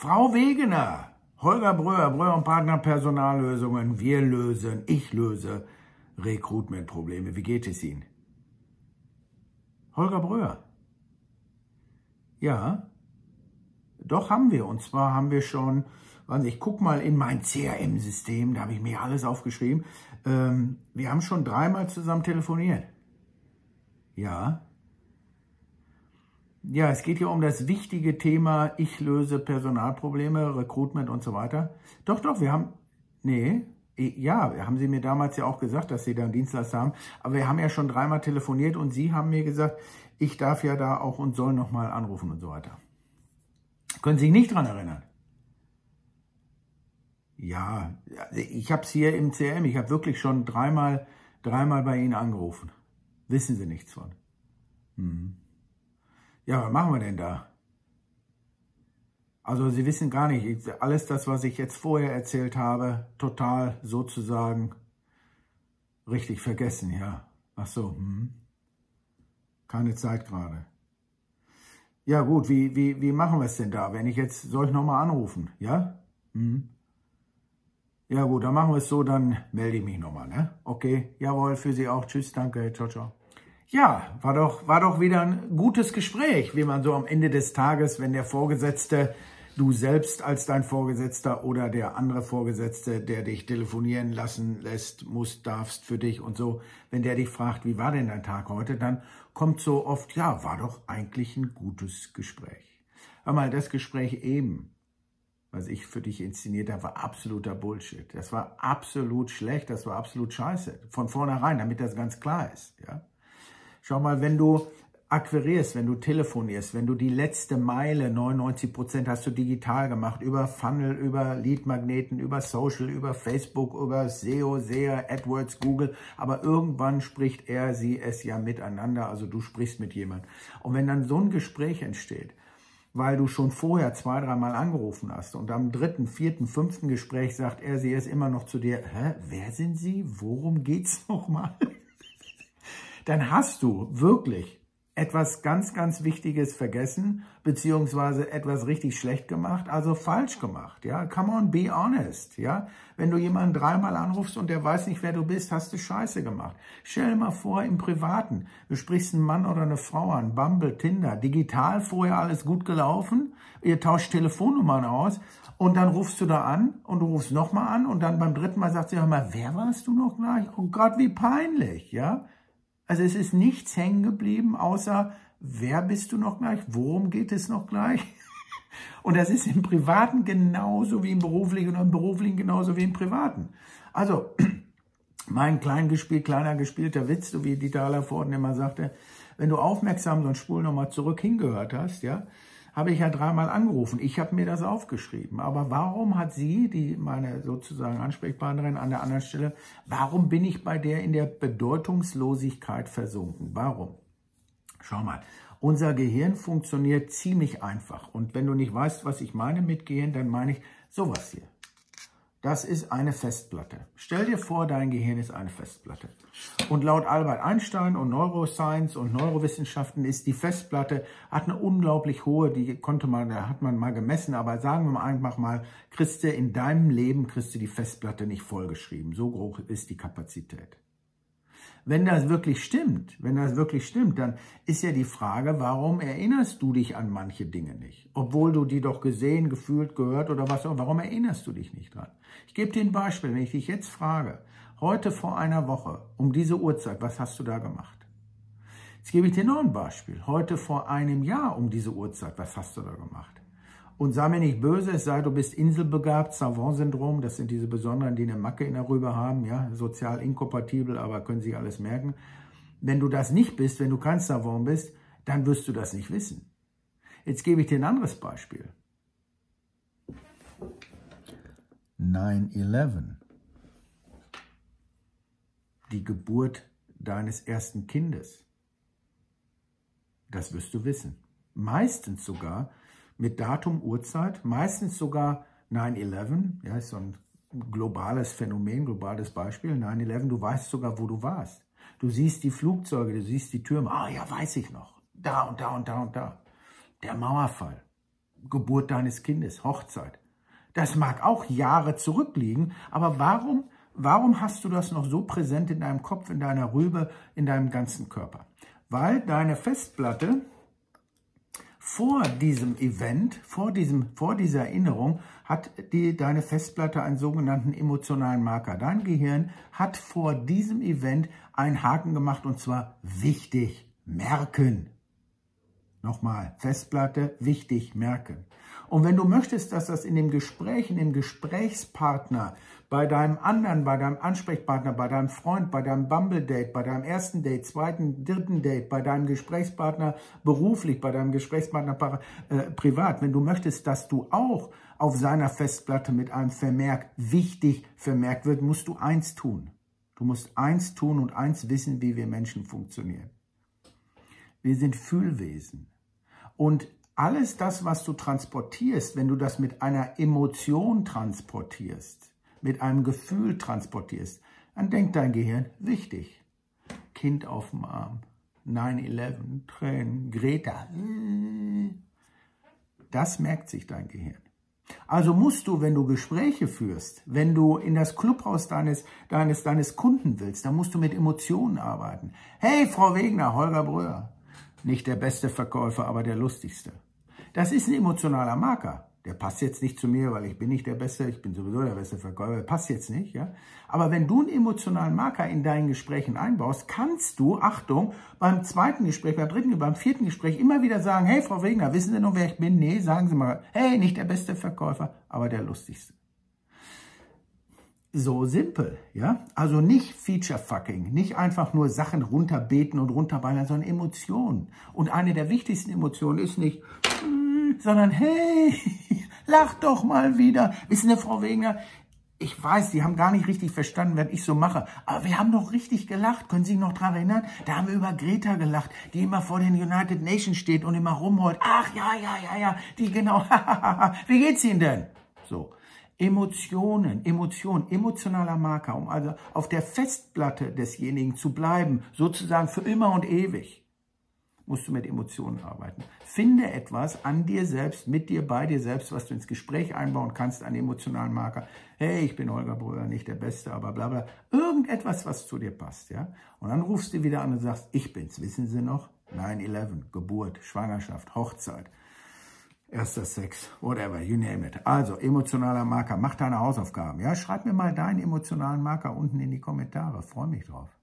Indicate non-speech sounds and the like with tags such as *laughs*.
Frau Wegener, Holger Bröhr, Bröhr und Partner Personallösungen, wir lösen, ich löse Recruitment-Probleme. Wie geht es Ihnen? Holger Bröhr. Ja, doch haben wir. Und zwar haben wir schon, ich gucke mal in mein CRM-System, da habe ich mir alles aufgeschrieben. Ähm, wir haben schon dreimal zusammen telefoniert. Ja. Ja, es geht hier um das wichtige Thema, ich löse Personalprobleme, Recruitment und so weiter. Doch, doch, wir haben, nee, ja, haben Sie mir damals ja auch gesagt, dass Sie da einen Dienstleister haben. Aber wir haben ja schon dreimal telefoniert und Sie haben mir gesagt, ich darf ja da auch und soll nochmal anrufen und so weiter. Können Sie sich nicht dran erinnern? Ja, ich habe es hier im CM, ich habe wirklich schon dreimal, dreimal bei Ihnen angerufen. Wissen Sie nichts von. Hm. Ja, was machen wir denn da? Also Sie wissen gar nicht, alles das, was ich jetzt vorher erzählt habe, total sozusagen richtig vergessen, ja. Ach so, hm. Keine Zeit gerade. Ja gut, wie, wie, wie machen wir es denn da? Wenn ich jetzt, soll ich nochmal anrufen, ja? Hm. Ja gut, dann machen wir es so, dann melde ich mich nochmal, ne? Okay, jawohl, für Sie auch. Tschüss, danke, ciao, ciao. Ja, war doch, war doch wieder ein gutes Gespräch, wie man so am Ende des Tages, wenn der Vorgesetzte, du selbst als dein Vorgesetzter oder der andere Vorgesetzte, der dich telefonieren lassen lässt, muss, darfst für dich und so, wenn der dich fragt, wie war denn dein Tag heute, dann kommt so oft, ja, war doch eigentlich ein gutes Gespräch. Hör mal, das Gespräch eben, was ich für dich inszeniert habe, war absoluter Bullshit. Das war absolut schlecht, das war absolut scheiße. Von vornherein, damit das ganz klar ist, ja. Schau mal, wenn du akquirierst, wenn du telefonierst, wenn du die letzte Meile, 99 Prozent hast du digital gemacht, über Funnel, über Leadmagneten, über Social, über Facebook, über SEO, SEA, AdWords, Google, aber irgendwann spricht er, sie, es ja miteinander, also du sprichst mit jemand. Und wenn dann so ein Gespräch entsteht, weil du schon vorher zwei, dreimal angerufen hast und am dritten, vierten, fünften Gespräch sagt er, sie ist immer noch zu dir, hä, wer sind Sie? Worum geht's *laughs* nochmal? Dann hast du wirklich etwas ganz, ganz Wichtiges vergessen, beziehungsweise etwas richtig schlecht gemacht, also falsch gemacht, ja. Come on, be honest, ja. Wenn du jemanden dreimal anrufst und der weiß nicht, wer du bist, hast du Scheiße gemacht. Stell dir mal vor, im Privaten, du sprichst einen Mann oder eine Frau an, Bumble, Tinder, digital vorher alles gut gelaufen, ihr tauscht Telefonnummern aus und dann rufst du da an und du rufst nochmal an und dann beim dritten Mal sagt sie, hör mal, wer warst du noch gleich? Oh Gott, wie peinlich, ja. Also es ist nichts hängen geblieben, außer wer bist du noch gleich, worum geht es noch gleich? *laughs* Und das ist im Privaten genauso wie im Beruflichen und im Beruflichen genauso wie im Privaten. Also *clears throat* mein klein gespielt, kleiner gespielter Witz, so wie Dieter Hallervorden immer sagte, wenn du aufmerksam so ein Spul nochmal zurück hingehört hast, ja, habe ich ja dreimal angerufen. Ich habe mir das aufgeschrieben. Aber warum hat sie, die meine sozusagen Ansprechpartnerin an der anderen Stelle, warum bin ich bei der in der Bedeutungslosigkeit versunken? Warum? Schau mal, unser Gehirn funktioniert ziemlich einfach. Und wenn du nicht weißt, was ich meine mit Gehirn, dann meine ich sowas hier. Das ist eine Festplatte. Stell dir vor, dein Gehirn ist eine Festplatte. Und laut Albert Einstein und Neuroscience und Neurowissenschaften ist die Festplatte, hat eine unglaublich hohe, die konnte man, da hat man mal gemessen, aber sagen wir mal einfach mal, kriegst du in deinem Leben, kriegst du die Festplatte nicht vollgeschrieben. So groß ist die Kapazität. Wenn das wirklich stimmt, wenn das wirklich stimmt, dann ist ja die Frage, warum erinnerst du dich an manche Dinge nicht? Obwohl du die doch gesehen, gefühlt, gehört oder was auch, warum erinnerst du dich nicht dran? Ich gebe dir ein Beispiel, wenn ich dich jetzt frage, heute vor einer Woche, um diese Uhrzeit, was hast du da gemacht? Jetzt gebe ich dir noch ein Beispiel. Heute vor einem Jahr um diese Uhrzeit, was hast du da gemacht? Und sei mir nicht böse, es sei, du bist inselbegabt, Savant-Syndrom, das sind diese Besonderen, die eine Macke in der Rübe haben, ja, sozial inkompatibel, aber können sich alles merken. Wenn du das nicht bist, wenn du kein Savant bist, dann wirst du das nicht wissen. Jetzt gebe ich dir ein anderes Beispiel. 9-11. Die Geburt deines ersten Kindes. Das wirst du wissen. Meistens sogar mit Datum, Uhrzeit, meistens sogar 9-11, ja, ist so ein globales Phänomen, globales Beispiel, 9-11, du weißt sogar, wo du warst. Du siehst die Flugzeuge, du siehst die Türme, ah ja, weiß ich noch, da und da und da und da. Der Mauerfall, Geburt deines Kindes, Hochzeit. Das mag auch Jahre zurückliegen, aber warum, warum hast du das noch so präsent in deinem Kopf, in deiner Rübe, in deinem ganzen Körper? Weil deine Festplatte vor diesem Event, vor, diesem, vor dieser Erinnerung, hat die, deine Festplatte einen sogenannten emotionalen Marker. Dein Gehirn hat vor diesem Event einen Haken gemacht und zwar wichtig, merken. Nochmal, Festplatte, wichtig, merken. Und wenn du möchtest, dass das in dem Gespräch, in dem Gesprächspartner, bei deinem anderen, bei deinem Ansprechpartner, bei deinem Freund, bei deinem Bumble-Date, bei deinem ersten Date, zweiten, dritten Date, bei deinem Gesprächspartner beruflich, bei deinem Gesprächspartner äh, privat, wenn du möchtest, dass du auch auf seiner Festplatte mit einem Vermerk wichtig vermerkt wird, musst du eins tun. Du musst eins tun und eins wissen, wie wir Menschen funktionieren. Wir sind Fühlwesen. Und alles das, was du transportierst, wenn du das mit einer Emotion transportierst, mit einem Gefühl transportierst, dann denkt dein Gehirn, wichtig. Kind auf dem Arm, 9-11, Tränen, Greta. Das merkt sich dein Gehirn. Also musst du, wenn du Gespräche führst, wenn du in das Clubhaus deines, deines, deines Kunden willst, dann musst du mit Emotionen arbeiten. Hey, Frau Wegner, Holger Bröhr. Nicht der beste Verkäufer, aber der lustigste. Das ist ein emotionaler Marker. Der passt jetzt nicht zu mir, weil ich bin nicht der Beste, ich bin sowieso der beste Verkäufer, passt jetzt nicht, ja. Aber wenn du einen emotionalen Marker in deinen Gesprächen einbaust, kannst du, Achtung, beim zweiten Gespräch, beim dritten, beim vierten Gespräch immer wieder sagen, hey, Frau Wegner, wissen Sie noch, wer ich bin? Nee, sagen Sie mal, hey, nicht der beste Verkäufer, aber der lustigste so simpel, ja? Also nicht Feature-Fucking, nicht einfach nur Sachen runterbeten und runterballern, sondern Emotionen. Und eine der wichtigsten Emotionen ist nicht, sondern hey, *laughs* lach doch mal wieder. Wissen Sie, Frau Wegner, ich weiß, Sie haben gar nicht richtig verstanden, was ich so mache. Aber wir haben doch richtig gelacht. Können Sie sich noch daran erinnern? Da haben wir über Greta gelacht, die immer vor den United Nations steht und immer rumholt. Ach, ja, ja, ja, ja, die genau. *laughs* Wie geht's Ihnen denn? So. Emotionen, Emotionen, emotionaler Marker, um also auf der Festplatte desjenigen zu bleiben, sozusagen für immer und ewig musst du mit Emotionen arbeiten. Finde etwas an dir selbst, mit dir, bei dir selbst, was du ins Gespräch einbauen kannst, einen emotionalen Marker. Hey, ich bin Holger Brüder, nicht der Beste, aber bla bla. Irgendetwas, was zu dir passt, ja. Und dann rufst du wieder an und sagst, ich bin's. Wissen Sie noch? 9-11, Geburt, Schwangerschaft, Hochzeit, erster Sex, whatever, you name it. Also, emotionaler Marker, mach deine Hausaufgaben, ja. Schreib mir mal deinen emotionalen Marker unten in die Kommentare. Freue mich drauf.